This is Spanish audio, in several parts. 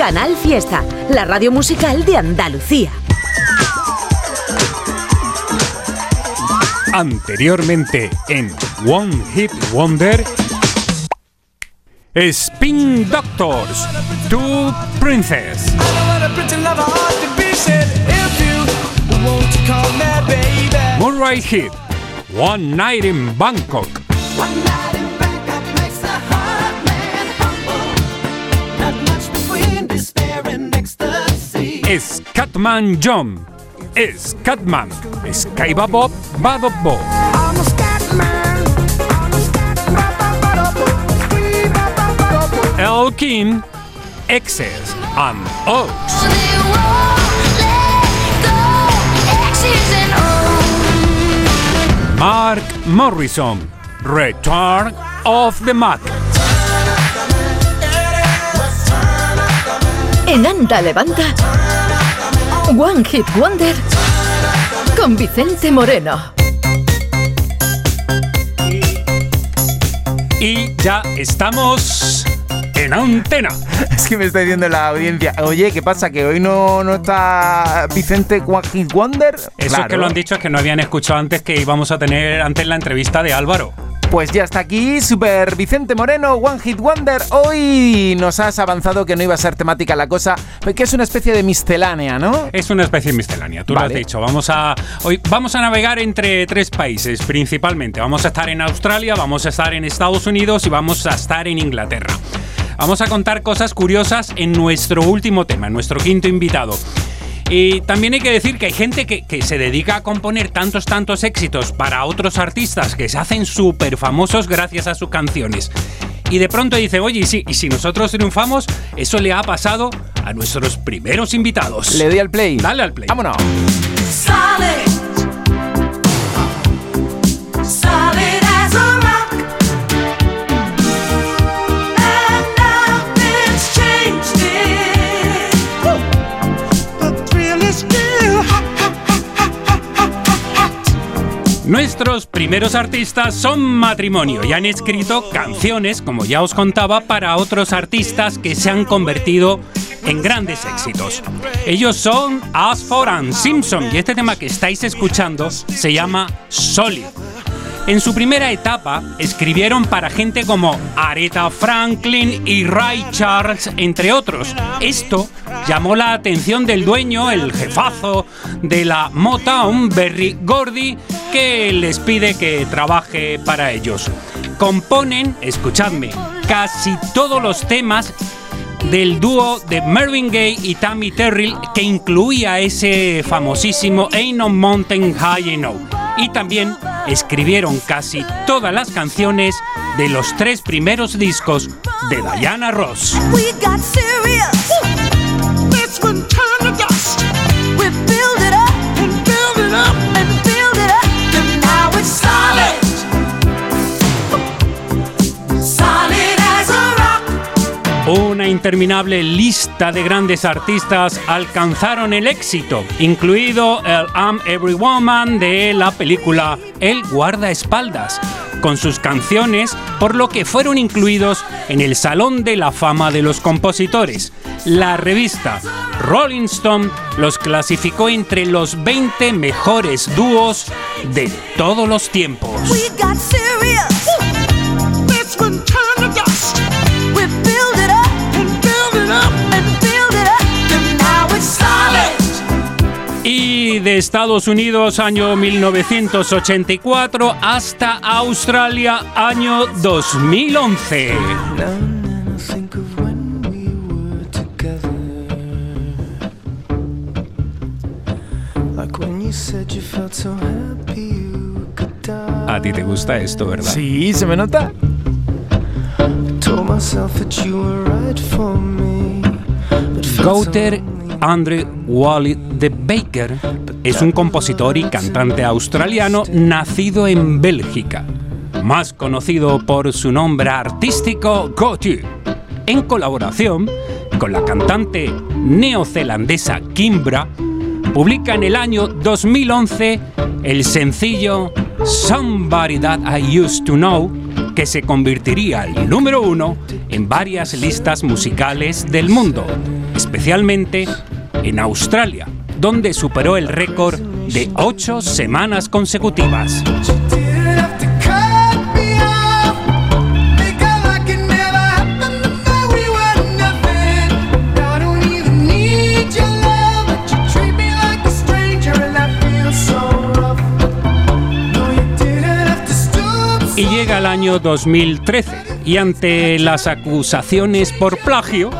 Canal Fiesta, la radio musical de Andalucía. Anteriormente en One Hit Wonder, Spin Doctors, Two Princess. Murray Hit, One Night in Bangkok. Scatman John, Scatman, Skybabob, Babob Bob. Elkin, Excess and Oaks. Mark Morrison, Return of the Mac. En Anda Levanta, One Hit Wonder con Vicente Moreno. Y ya estamos en antena. Es que me está diciendo la audiencia, oye, ¿qué pasa? ¿Que hoy no, no está Vicente One Hit Wonder? Eso es Claro. que lo han dicho es que no habían escuchado antes que íbamos a tener antes la entrevista de Álvaro. Pues ya está aquí, Super Vicente Moreno, One Hit Wonder. Hoy nos has avanzado que no iba a ser temática la cosa, que es una especie de miscelánea, ¿no? Es una especie de miscelánea, tú lo has dicho. Vamos a, hoy vamos a navegar entre tres países principalmente. Vamos a estar en Australia, vamos a estar en Estados Unidos y vamos a estar en Inglaterra. Vamos a contar cosas curiosas en nuestro último tema, en nuestro quinto invitado. Y también hay que decir que hay gente que, que se dedica a componer tantos, tantos éxitos para otros artistas que se hacen súper famosos gracias a sus canciones. Y de pronto dice, oye, y si, y si nosotros triunfamos, eso le ha pasado a nuestros primeros invitados. Le doy al play. Dale al play. Vámonos. Solid. Solid Nuestros primeros artistas son matrimonio y han escrito canciones, como ya os contaba, para otros artistas que se han convertido en grandes éxitos. Ellos son Asford and Simpson y este tema que estáis escuchando se llama Solid. En su primera etapa escribieron para gente como Aretha Franklin y Ray Charles, entre otros. Esto llamó la atención del dueño, el jefazo de la Motown, Berry Gordy, que les pide que trabaje para ellos. Componen, escuchadme, casi todos los temas del dúo de Marvin Gaye y Tammy Terrell que incluía ese famosísimo Ain't No Mountain High Enough. Y también escribieron casi todas las canciones de los tres primeros discos de Diana Ross. Interminable lista de grandes artistas alcanzaron el éxito, incluido el I'm Every Woman de la película El guardaespaldas, con sus canciones, por lo que fueron incluidos en el Salón de la Fama de los Compositores. La revista Rolling Stone los clasificó entre los 20 mejores dúos de todos los tiempos. De Estados Unidos año 1984 hasta Australia año 2011. think of when we were together. Like when you said you felt so happy you could die. A ti te gusta esto, ¿verdad? Sí, se me nota. Gouter. Andre Wally de Baker es un compositor y cantante australiano nacido en Bélgica, más conocido por su nombre artístico Gotti, en colaboración con la cantante neozelandesa Kimbra, publica en el año 2011 el sencillo Somebody That I Used to Know, que se convertiría el número uno en varias listas musicales del mundo. especialmente en Australia, donde superó el récord de ocho semanas consecutivas. Y llega el año 2013 y ante las acusaciones por plagio,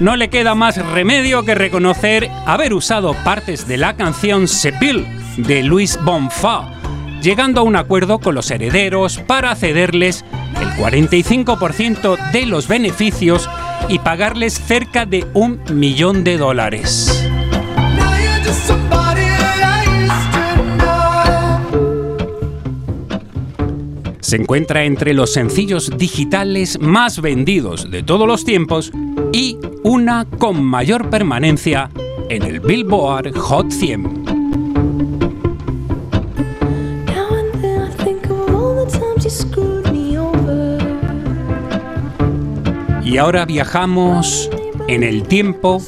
no le queda más remedio que reconocer haber usado partes de la canción Sepil de Luis Bonfa, llegando a un acuerdo con los herederos para cederles el 45% de los beneficios y pagarles cerca de un millón de dólares. Se encuentra entre los sencillos digitales más vendidos de todos los tiempos y una con mayor permanencia en el Billboard Hot 100. Now and then I think of all the times you screwed me over. Y ahora viajamos en el tiempo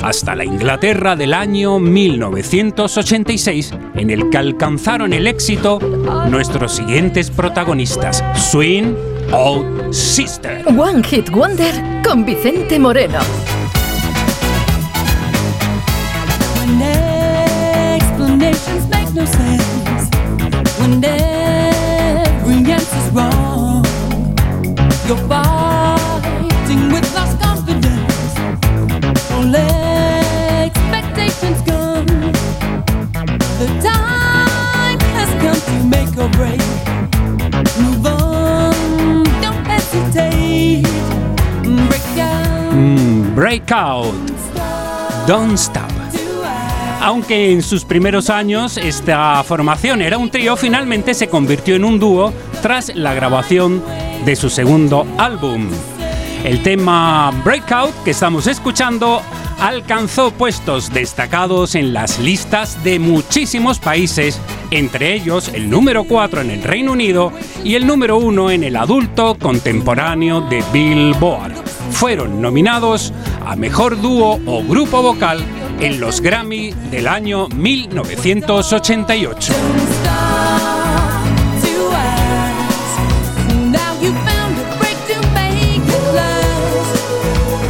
hasta la Inglaterra del año 1986, en el que alcanzaron el éxito nuestros siguientes protagonistas, Swing Out Sister. One Hit Wonder con Vicente Moreno. When every answer's wrong, you're Breakout, Don't Stop. Aunque en sus primeros años esta formación era un trío, finalmente se convirtió en un dúo tras la grabación de su segundo álbum. El tema Breakout que estamos escuchando alcanzó puestos destacados en las listas de muchísimos países, entre ellos el número 4 en el Reino Unido y el número 1 en el adulto contemporáneo de Billboard. Fueron nominados a Mejor Dúo o Grupo Vocal en los Grammy del año 1988. stop to ask. Now you found a break to make it last.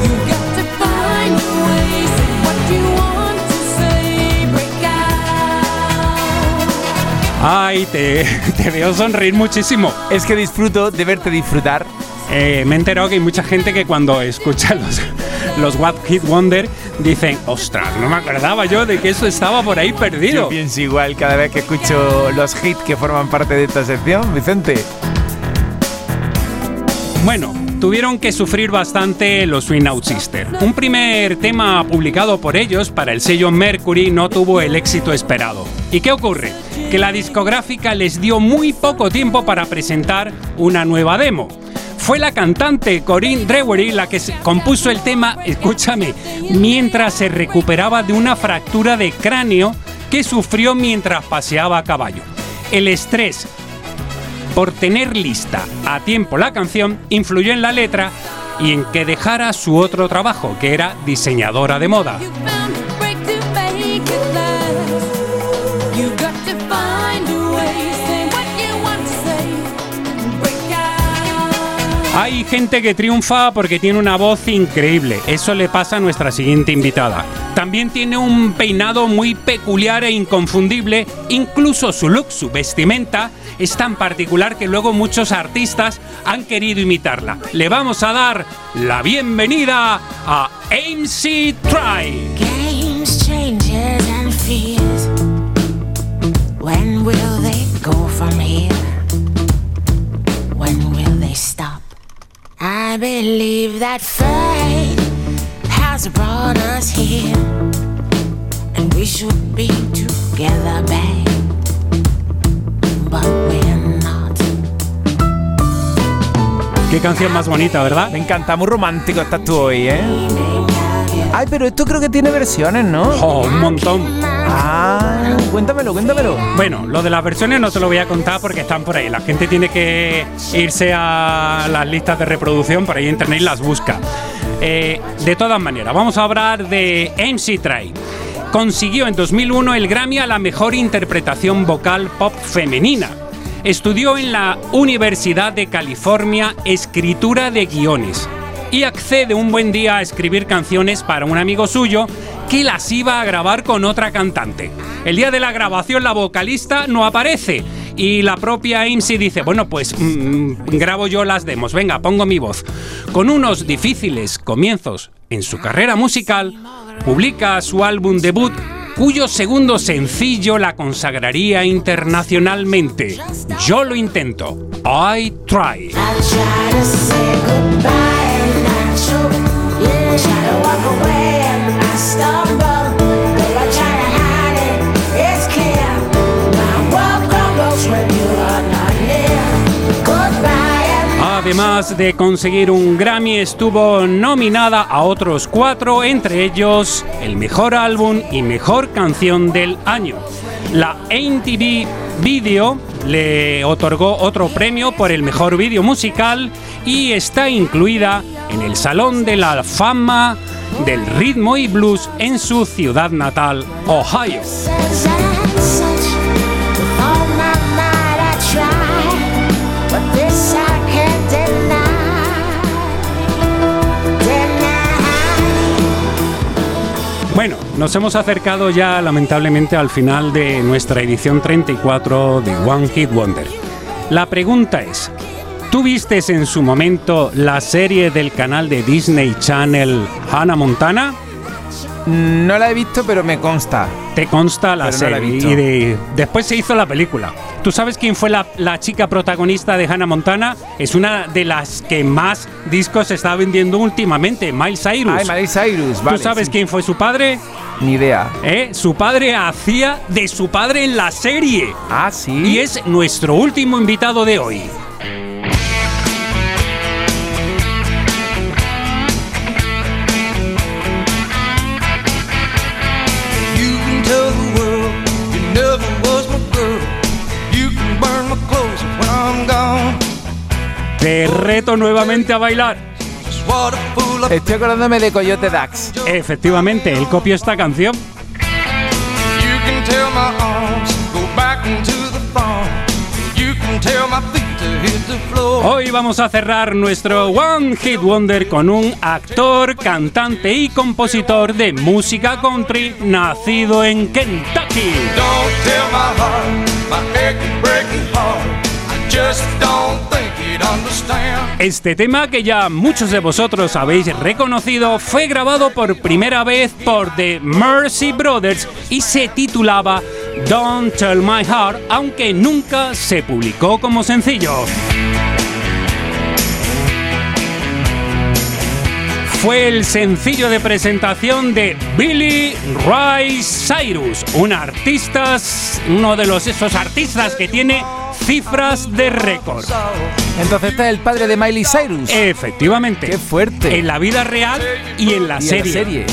You got to find a way, say what you want to say, break out. Ay, te, te veo sonreír muchísimo. Es que disfruto de verte disfrutar. Eh, me he enterado que hay mucha gente que cuando escucha los, los What Hit Wonder dicen, ostras, no me acordaba yo de que eso estaba por ahí Yo perdido. pienso igual cada vez que escucho los hits que forman parte de esta sección, Vicente. Bueno, tuvieron que sufrir bastante los Swing Out Sister. Un primer tema publicado por ellos para el sello Mercury no tuvo el éxito esperado. ¿Y qué ocurre? Que la discográfica les dio muy poco tiempo para presentar una nueva demo. Fue la cantante Corinne Drewery la que compuso el tema, escúchame, mientras se recuperaba de una fractura de cráneo que sufrió mientras paseaba a caballo. El estrés por tener lista a tiempo la canción influyó en la letra y en que dejara su otro trabajo, que era diseñadora de moda. Hay gente que triunfa porque tiene una voz increíble. Eso le pasa a nuestra siguiente invitada. También tiene un peinado muy peculiar e inconfundible. Incluso su look, su vestimenta, es tan particular que luego muchos artistas han querido imitarla. Le vamos a dar la bienvenida a MC Try. Believe that fate has brought us here, and we should be together, babe. But we're not. Qué canción más bonita, ¿verdad? Me encanta, muy romántico estás tú hoy, ¿eh? Ay, pero esto creo que tiene versiones, ¿no? Oh, un montón. Ah, cuéntamelo, cuéntamelo. Bueno, lo de las versiones no te lo voy a contar porque están por ahí. La gente tiene que irse a las listas de reproducción, por ahí en internet y las busca. Eh, de todas maneras, vamos a hablar de MC Try. Consiguió en 2001 el Grammy a la mejor interpretación vocal pop femenina. Estudió en la Universidad de California escritura de guiones y accede un buen día a escribir canciones para un amigo suyo que las iba a grabar con otra cantante. El día de la grabación la vocalista no aparece y la propia IMSI dice, bueno, pues mm, grabo yo las demos, venga, pongo mi voz. Con unos difíciles comienzos en su carrera musical, publica su álbum debut cuyo segundo sencillo la consagraría internacionalmente. Yo lo intento. I try. Además de conseguir un Grammy, estuvo nominada a otros cuatro, entre ellos el mejor álbum y mejor canción del año. La MTV Video le otorgó otro premio por el mejor vídeo musical y está incluida en el Salón de la Fama del Ritmo y Blues en su ciudad natal, Ohio. Bueno, nos hemos acercado ya lamentablemente al final de nuestra edición 34 de One Hit Wonder. La pregunta es, ¿tú vistes en su momento la serie del canal de Disney Channel Hannah Montana? No la he visto, pero me consta. Te consta la Pero no la he serie visto. y de- después se hizo la película. ¿Tú sabes quién fue la, la chica protagonista de Hannah Montana? Es una de las que más discos está vendiendo últimamente, Miles Cyrus. Ay, Miley Cyrus, vale. ¿Tú sabes sí. quién fue su padre? Ni idea. ¿Eh? Su padre hacía de su padre en la serie. Ah, sí. Y es nuestro último invitado de hoy. Te reto nuevamente a bailar. Estoy acordándome de Coyote Dax. Efectivamente, él copió esta canción. Hoy vamos a cerrar nuestro One Hit Wonder con un actor, cantante y compositor de música country nacido en Kentucky. Este tema que ya muchos de vosotros habéis reconocido fue grabado por primera vez por The Mercy Brothers y se titulaba Don't Tell My Heart, aunque nunca se publicó como sencillo. Fue el sencillo de presentación de Billy Ray Cyrus, un artista, uno de los esos artistas que tiene cifras de récord. Entonces este es el padre de Miley Cyrus. Efectivamente. Qué fuerte. En la vida real y en la Y en serie. la serie.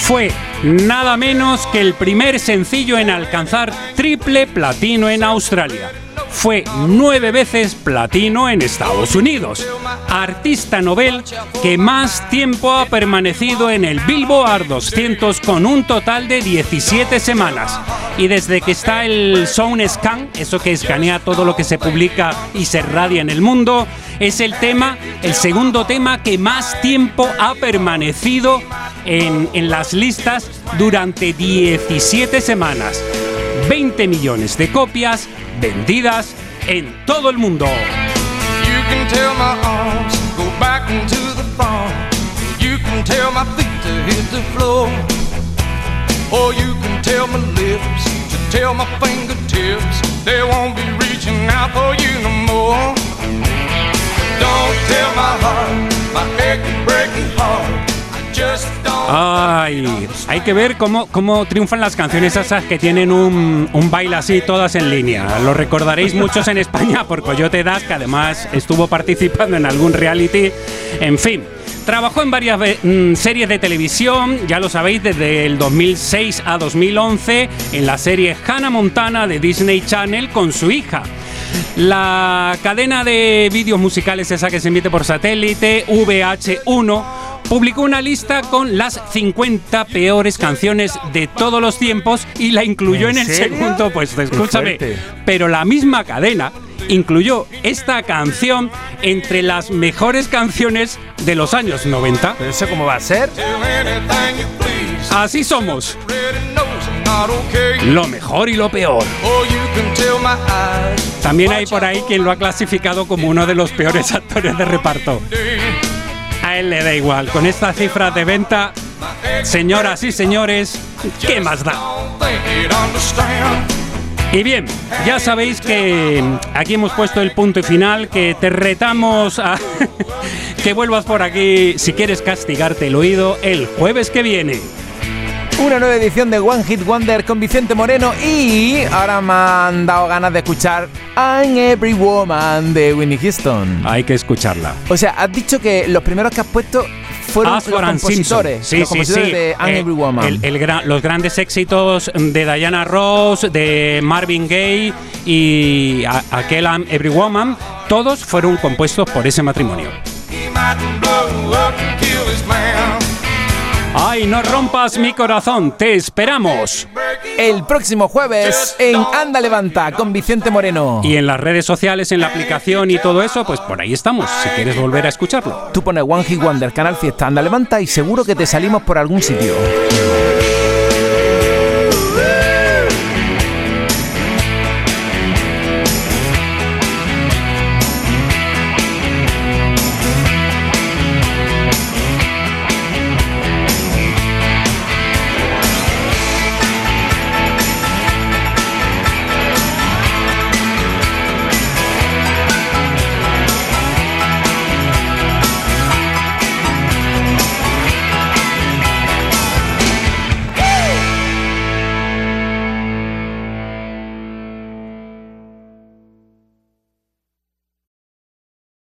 Fue nada menos que el primer sencillo en alcanzar triple platino en Australia. Fue nueve veces platino en Estados Unidos. Artista novel que más tiempo ha permanecido en el Billboard 200 con un total de 17 semanas. Y desde que está el Sound Scan, eso que escanea todo lo que se publica y se radia en el mundo, es el tema, el segundo tema que más tiempo ha permanecido en, en las listas durante 17 semanas. 20 millones de copias vendidas en todo el mundo. You can tell my arms go back into the farm. You can tell my feet to hit the floor. Or you can tell my lips to tell my fingertips they won't be reaching out for you no more. Don't tell my heart, my breaking heart. I just don't. Ay, hay que ver cómo, cómo triunfan las canciones esas que tienen un, un baile así todas en línea. Lo recordaréis muchos en España por Coyote Das, que además estuvo participando en algún reality. En fin. Trabajó en varias mm, series de televisión, ya lo sabéis, desde el 2006 a 2011 en la serie Hannah Montana de Disney Channel con su hija. La cadena de vídeos musicales esa que se emite por satélite, VH1, publicó una lista con las 50 peores canciones de todos los tiempos y la incluyó en, ¿En el segundo puesto. Escúchame, pero la misma cadena incluyó esta canción entre las mejores canciones de los años 90. ¿Pero eso cómo va a ser? Así somos, Lo mejor y lo peor. También hay por ahí quien lo ha clasificado como uno de los peores actores de reparto. A él le da igual. Con esta cifra de venta, señoras y señores, ¿qué más da? Y bien, ya sabéis que aquí hemos puesto el punto y final, que te retamos a que vuelvas por aquí si quieres castigarte el oído el jueves que viene. Una nueva edición de One Hit Wonder con Vicente Moreno y ahora me han dado ganas de escuchar I'm Every Woman de Winnie Houston. Hay que escucharla. O sea, has dicho que los primeros que has puesto fueron los compositores, Sí, los sí, compositores sí. de I'm Eh, Every Woman. el- el gra- los grandes éxitos de Diana Ross, de Marvin Gaye y a- aquel I'm Every Woman, todos fueron compuestos por ese matrimonio. ¡Ay, no rompas mi corazón! ¡Te esperamos! El próximo jueves en Anda Levanta con Vicente Moreno. Y en las redes sociales, en la aplicación y todo eso, pues por ahí estamos, si quieres volver a escucharlo. Tú pones One Hit Wonder, Canal Fiesta, Anda Levanta y seguro que te salimos por algún sitio.